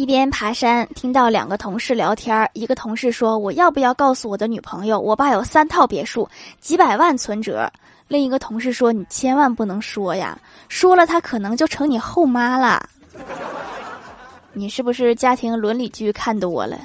一边爬山，听到两个同事聊天。一个同事说：「我要不要告诉我的女朋友？我爸有三套别墅，几百万存折。」另一个同事说：「你千万不能说呀，说了他可能就成你后妈了。」你是不是家庭伦理剧看多了？